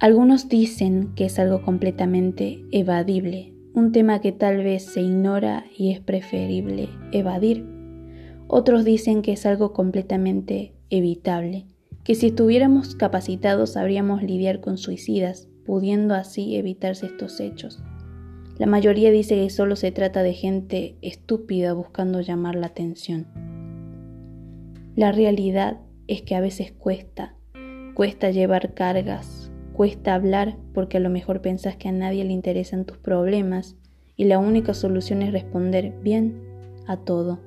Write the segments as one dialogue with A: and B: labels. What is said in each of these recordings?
A: Algunos dicen que es algo completamente evadible, un tema que tal vez se ignora y es preferible evadir. Otros dicen que es algo completamente evitable, que si estuviéramos capacitados sabríamos lidiar con suicidas, pudiendo así evitarse estos hechos. La mayoría dice que solo se trata de gente estúpida buscando llamar la atención. La realidad es que a veces cuesta, cuesta llevar cargas, cuesta hablar porque a lo mejor pensás que a nadie le interesan tus problemas y la única solución es responder bien a todo.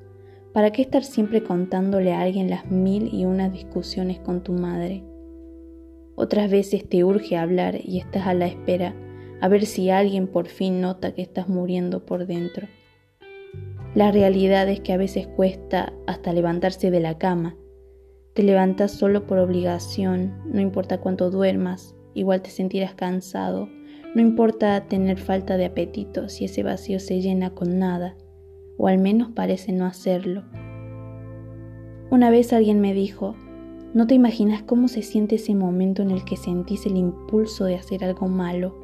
A: ¿Para qué estar siempre contándole a alguien las mil y unas discusiones con tu madre? Otras veces te urge hablar y estás a la espera a ver si alguien por fin nota que estás muriendo por dentro. La realidad es que a veces cuesta hasta levantarse de la cama. Te levantas solo por obligación, no importa cuánto duermas, igual te sentirás cansado, no importa tener falta de apetito si ese vacío se llena con nada, o al menos parece no hacerlo. Una vez alguien me dijo, no te imaginas cómo se siente ese momento en el que sentís el impulso de hacer algo malo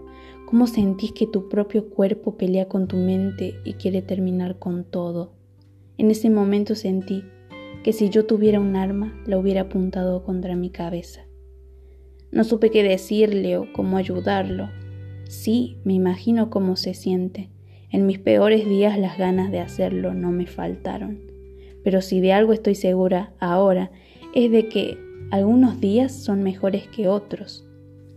A: ¿Cómo sentís que tu propio cuerpo pelea con tu mente y quiere terminar con todo? En ese momento sentí que si yo tuviera un arma, la hubiera apuntado contra mi cabeza. No supe qué decirle o cómo ayudarlo. Sí, me imagino cómo se siente. En mis peores días las ganas de hacerlo no me faltaron. Pero si de algo estoy segura ahora es de que algunos días son mejores que otros.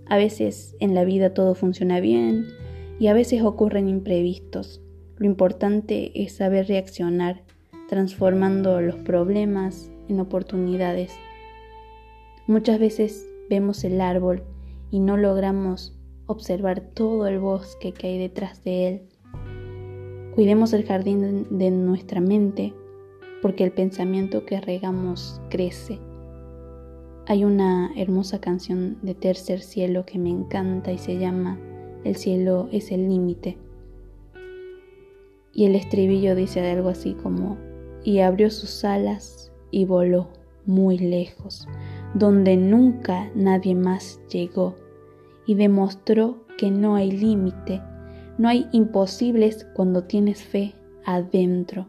A: A veces en la vida todo funciona bien y a veces ocurren imprevistos. Lo importante es saber reaccionar, transformando los problemas en oportunidades. Muchas veces vemos el árbol y no logramos observar todo el bosque que hay detrás de él. Cuidemos el jardín de nuestra mente porque el pensamiento que regamos crece. Hay una hermosa canción de Tercer Cielo que me encanta y se llama El cielo es el límite. Y el estribillo dice algo así como, y abrió sus alas y voló muy lejos, donde nunca nadie más llegó, y demostró que no hay límite, no hay imposibles cuando tienes fe adentro.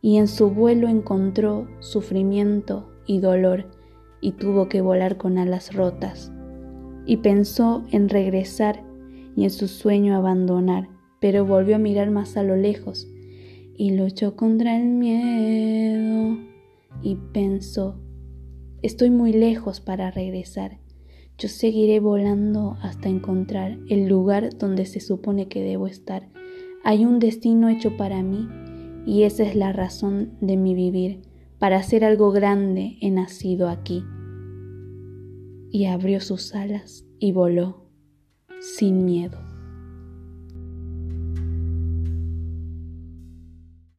A: Y en su vuelo encontró sufrimiento y dolor, y tuvo que volar con alas rotas. Y pensó en regresar y en su sueño abandonar, pero volvió a mirar más a lo lejos y luchó contra el miedo y pensó, estoy muy lejos para regresar. Yo seguiré volando hasta encontrar el lugar donde se supone que debo estar. Hay un destino hecho para mí y esa es la razón de mi vivir. Para hacer algo grande he nacido aquí. Y abrió sus alas y voló sin miedo.